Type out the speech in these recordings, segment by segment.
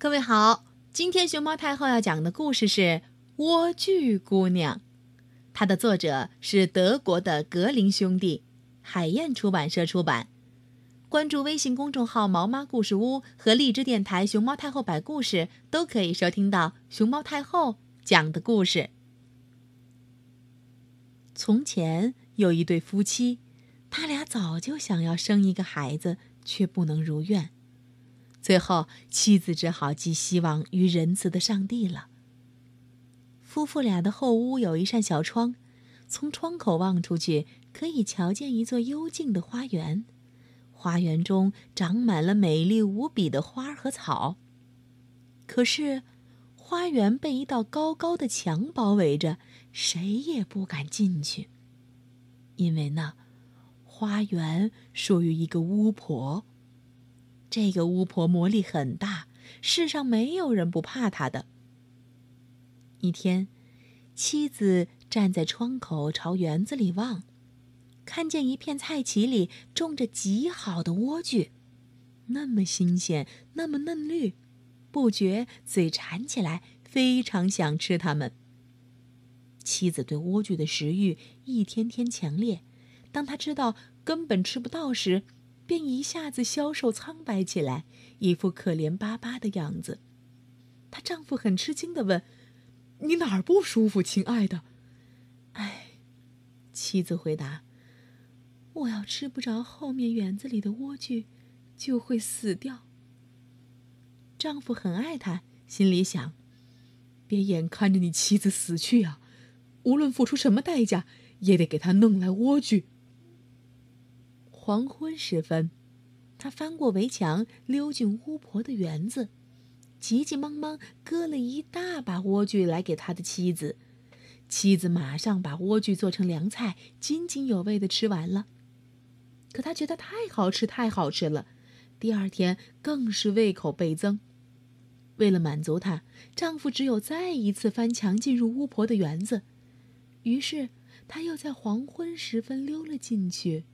各位好，今天熊猫太后要讲的故事是《莴苣姑娘》，它的作者是德国的格林兄弟，海燕出版社出版。关注微信公众号“毛妈故事屋”和荔枝电台“熊猫太后摆故事”，都可以收听到熊猫太后讲的故事。从前有一对夫妻，他俩早就想要生一个孩子，却不能如愿。最后，妻子只好寄希望于仁慈的上帝了。夫妇俩的后屋有一扇小窗，从窗口望出去，可以瞧见一座幽静的花园。花园中长满了美丽无比的花和草。可是，花园被一道高高的墙包围着，谁也不敢进去。因为那花园属于一个巫婆。这个巫婆魔力很大，世上没有人不怕她的。一天，妻子站在窗口朝园子里望。看见一片菜畦里种着极好的莴苣，那么新鲜，那么嫩绿，不觉嘴馋起来，非常想吃它们。妻子对莴苣的食欲一天天强烈，当她知道根本吃不到时，便一下子消瘦苍白起来，一副可怜巴巴的样子。她丈夫很吃惊地问：“你哪儿不舒服，亲爱的？”哎，妻子回答。我要吃不着后面园子里的莴苣，就会死掉。丈夫很爱她，心里想：别眼看着你妻子死去啊！无论付出什么代价，也得给她弄来莴苣。黄昏时分，他翻过围墙，溜进巫婆的园子，急急忙忙割了一大把莴苣来给他的妻子。妻子马上把莴苣做成凉菜，津津有味的吃完了。可她觉得太好吃，太好吃了。第二天更是胃口倍增。为了满足她，丈夫只有再一次翻墙进入巫婆的园子。于是她又在黄昏时分溜了进去。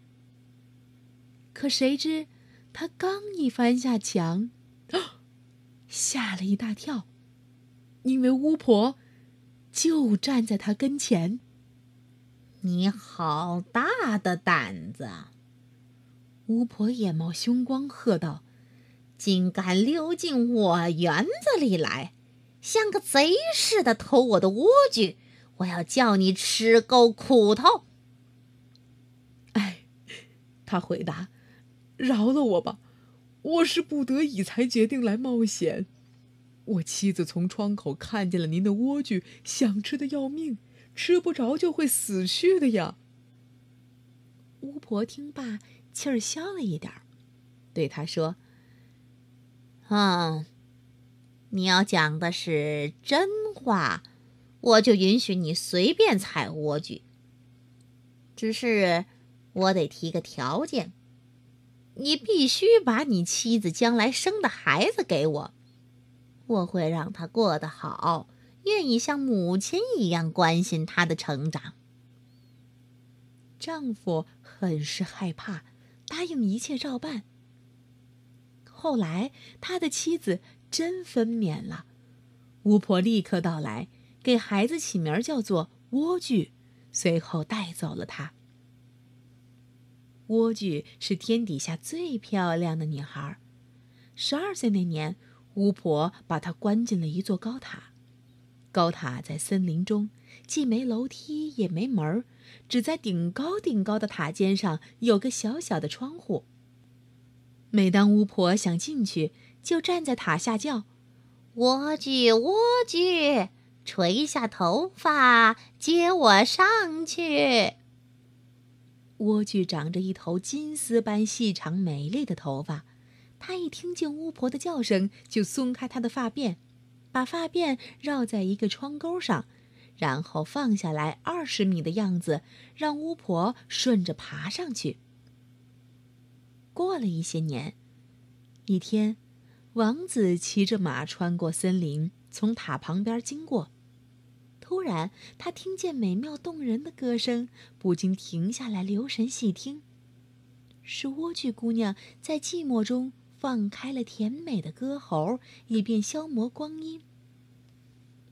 可谁知，他刚一翻下墙，吓了一大跳，因为巫婆就站在他跟前。你好大的胆子！巫婆眼冒凶光，喝道：“竟敢溜进我园子里来，像个贼似的偷我的莴苣！我要叫你吃够苦头！”哎，他回答：“饶了我吧，我是不得已才决定来冒险。我妻子从窗口看见了您的莴苣，想吃的要命，吃不着就会死去的呀。”巫婆听罢。气儿消了一点儿，对他说：“嗯，你要讲的是真话，我就允许你随便采莴苣。只是我得提个条件，你必须把你妻子将来生的孩子给我，我会让他过得好，愿意像母亲一样关心他的成长。”丈夫很是害怕。答应一切照办。后来，他的妻子真分娩了，巫婆立刻到来，给孩子起名叫做莴苣，随后带走了他。莴苣是天底下最漂亮的女孩。十二岁那年，巫婆把她关进了一座高塔。高塔在森林中，既没楼梯，也没门儿。只在顶高顶高的塔尖上有个小小的窗户。每当巫婆想进去，就站在塔下叫：“莴苣，莴苣，垂下头发，接我上去。”莴苣长着一头金丝般细长美丽的头发，他一听见巫婆的叫声，就松开她的发辫，把发辫绕在一个窗钩上。然后放下来二十米的样子，让巫婆顺着爬上去。过了一些年，一天，王子骑着马穿过森林，从塔旁边经过。突然，他听见美妙动人的歌声，不禁停下来留神细听。是莴苣姑娘在寂寞中放开了甜美的歌喉，以便消磨光阴。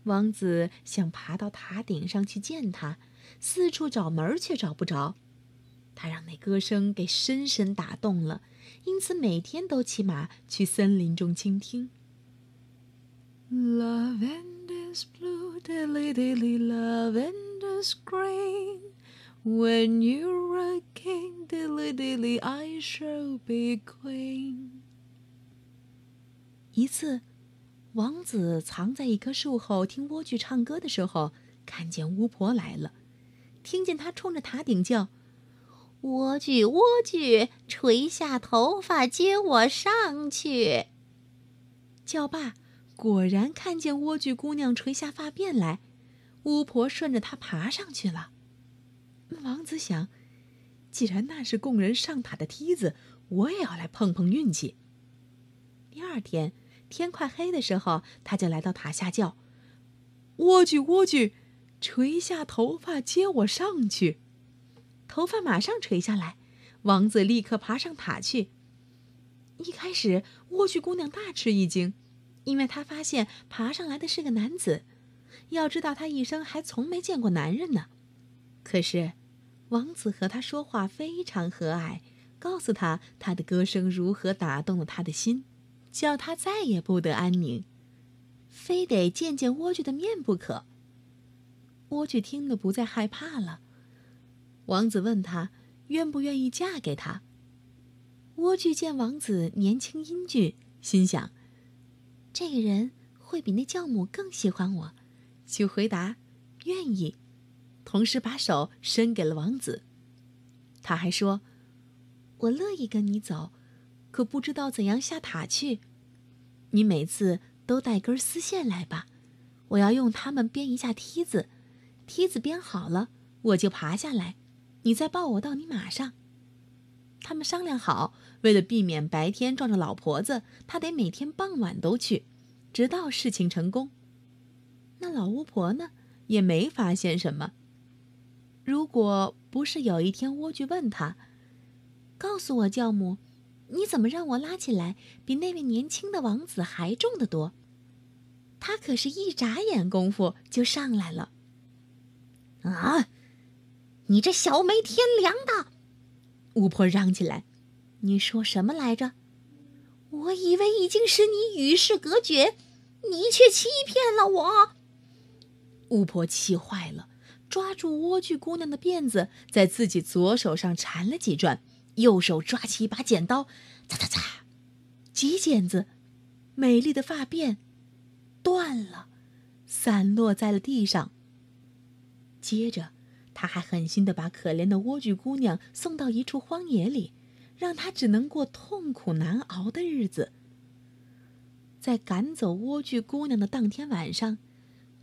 王子想爬到塔顶上去见他，四处找门却找不着。他让那歌声给深深打动了，因此每天都骑马去森林中倾听。Lavender is blue, dilly dilly, lavender is green. When you're a king, dilly dilly, I shall be queen. 一次，王子藏在一棵树后听莴苣唱歌的时候，看见巫婆来了，听见她冲着塔顶叫：“莴苣，莴苣，垂下头发接我上去。”叫罢。果然看见莴苣姑娘垂下发辫来，巫婆顺着她爬上去了。王子想，既然那是供人上塔的梯子，我也要来碰碰运气。第二天天快黑的时候，他就来到塔下叫：“莴苣，莴苣，垂下头发接我上去。”头发马上垂下来，王子立刻爬上塔去。一开始，莴苣姑娘大吃一惊。因为他发现爬上来的是个男子，要知道他一生还从没见过男人呢。可是，王子和他说话非常和蔼，告诉他他的歌声如何打动了他的心，叫他再也不得安宁，非得见见莴苣的面不可。莴苣听了不再害怕了。王子问他愿不愿意嫁给他。莴苣见王子年轻英俊，心想。这个人会比那教母更喜欢我，就回答愿意，同时把手伸给了王子。他还说：“我乐意跟你走，可不知道怎样下塔去。你每次都带根丝线来吧，我要用它们编一下梯子。梯子编好了，我就爬下来，你再抱我到你马上。”他们商量好，为了避免白天撞着老婆子，他得每天傍晚都去，直到事情成功。那老巫婆呢，也没发现什么。如果不是有一天莴苣问他：“告诉我，教母，你怎么让我拉起来比那位年轻的王子还重得多？”他可是一眨眼功夫就上来了。啊！你这小没天良的！巫婆嚷起来：“你说什么来着？我以为已经使你与世隔绝，你却欺骗了我。”巫婆气坏了，抓住莴苣姑娘的辫子，在自己左手上缠了几转，右手抓起一把剪刀，嚓嚓嚓，几剪子，美丽的发辫断了，散落在了地上。接着。他还狠心地把可怜的莴苣姑娘送到一处荒野里，让她只能过痛苦难熬的日子。在赶走莴苣姑娘的当天晚上，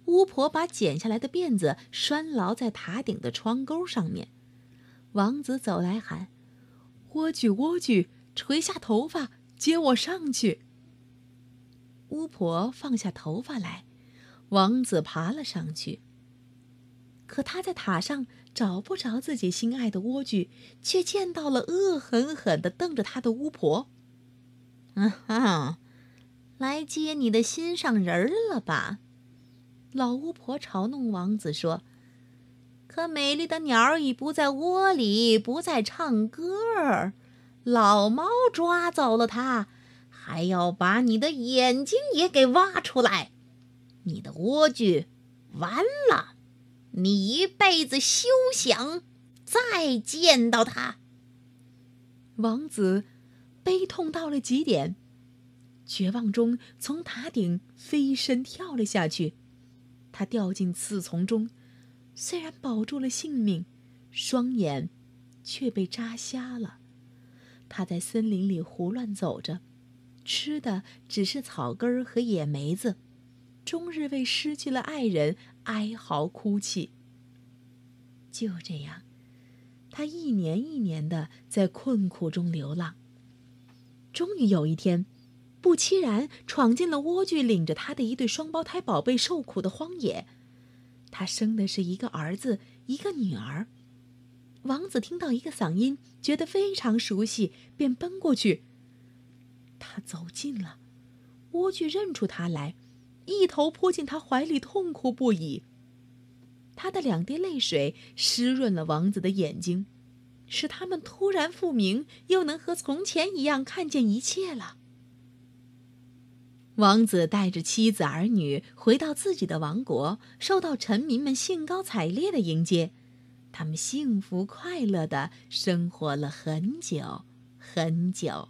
巫婆把剪下来的辫子拴牢在塔顶的窗钩上面。王子走来喊：“莴苣，莴苣，垂下头发，接我上去。”巫婆放下头发来，王子爬了上去。可他在塔上找不着自己心爱的莴苣，却见到了恶狠狠地瞪着他的巫婆。啊，来接你的心上人了吧？老巫婆嘲弄王子说：“可美丽的鸟儿已不在窝里，不再唱歌儿。老猫抓走了它，还要把你的眼睛也给挖出来。你的莴苣完了。”你一辈子休想再见到他。王子悲痛到了极点，绝望中从塔顶飞身跳了下去。他掉进刺丛中，虽然保住了性命，双眼却被扎瞎了。他在森林里胡乱走着，吃的只是草根和野梅子。终日为失去了爱人哀嚎哭泣。就这样，他一年一年的在困苦中流浪。终于有一天，不期然闯进了莴苣领着他的一对双胞胎宝贝受苦的荒野。他生的是一个儿子，一个女儿。王子听到一个嗓音，觉得非常熟悉，便奔过去。他走近了，莴苣认出他来，一头扑进他怀里，痛哭不已。他的两滴泪水湿润了王子的眼睛，使他们突然复明，又能和从前一样看见一切了。王子带着妻子儿女回到自己的王国，受到臣民们兴高采烈的迎接。他们幸福快乐的生活了很久，很久。